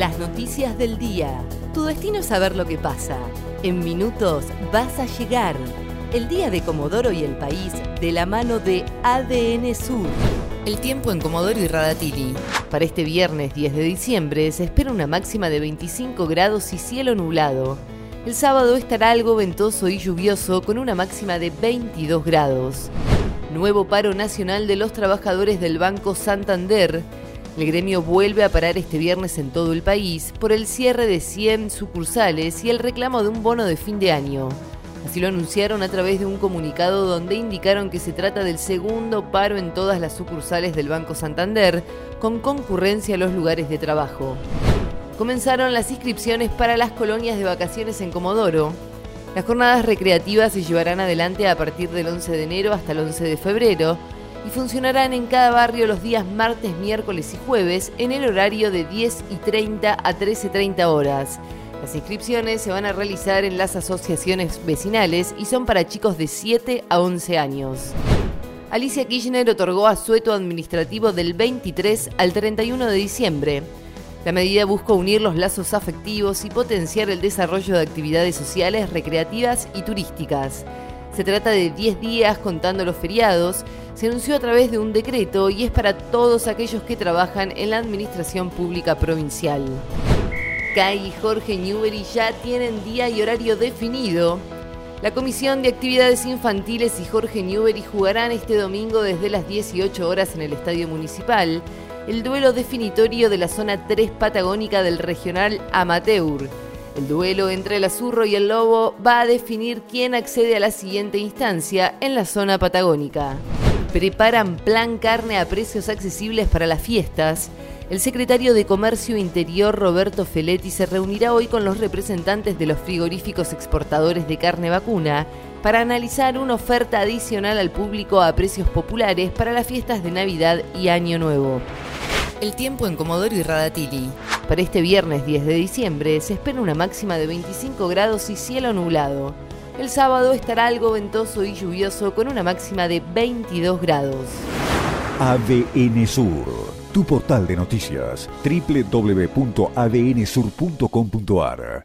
Las noticias del día. Tu destino es saber lo que pasa. En minutos vas a llegar. El día de Comodoro y el país de la mano de ADN Sur. El tiempo en Comodoro y Radatili. Para este viernes 10 de diciembre se espera una máxima de 25 grados y cielo nublado. El sábado estará algo ventoso y lluvioso con una máxima de 22 grados. Nuevo paro nacional de los trabajadores del Banco Santander. El gremio vuelve a parar este viernes en todo el país por el cierre de 100 sucursales y el reclamo de un bono de fin de año. Así lo anunciaron a través de un comunicado donde indicaron que se trata del segundo paro en todas las sucursales del Banco Santander, con concurrencia a los lugares de trabajo. Comenzaron las inscripciones para las colonias de vacaciones en Comodoro. Las jornadas recreativas se llevarán adelante a partir del 11 de enero hasta el 11 de febrero y funcionarán en cada barrio los días martes, miércoles y jueves en el horario de 10 y 30 a 13.30 horas. Las inscripciones se van a realizar en las asociaciones vecinales y son para chicos de 7 a 11 años. Alicia Kirchner otorgó asueto administrativo del 23 al 31 de diciembre. La medida busca unir los lazos afectivos y potenciar el desarrollo de actividades sociales, recreativas y turísticas. Se trata de 10 días contando los feriados. Se anunció a través de un decreto y es para todos aquellos que trabajan en la administración pública provincial. Kai y Jorge Newbery ya tienen día y horario definido. La Comisión de Actividades Infantiles y Jorge Newbery jugarán este domingo desde las 18 horas en el Estadio Municipal el duelo definitorio de la zona 3 patagónica del regional Amateur. El duelo entre el azurro y el lobo va a definir quién accede a la siguiente instancia en la zona patagónica. Preparan plan carne a precios accesibles para las fiestas. El secretario de Comercio Interior Roberto Feletti se reunirá hoy con los representantes de los frigoríficos exportadores de carne vacuna para analizar una oferta adicional al público a precios populares para las fiestas de Navidad y Año Nuevo. El tiempo en Comodoro y Radatili. Para este viernes 10 de diciembre se espera una máxima de 25 grados y cielo nublado. El sábado estará algo ventoso y lluvioso con una máxima de 22 grados. ADN Sur, tu portal de noticias, www.adnsur.com.ar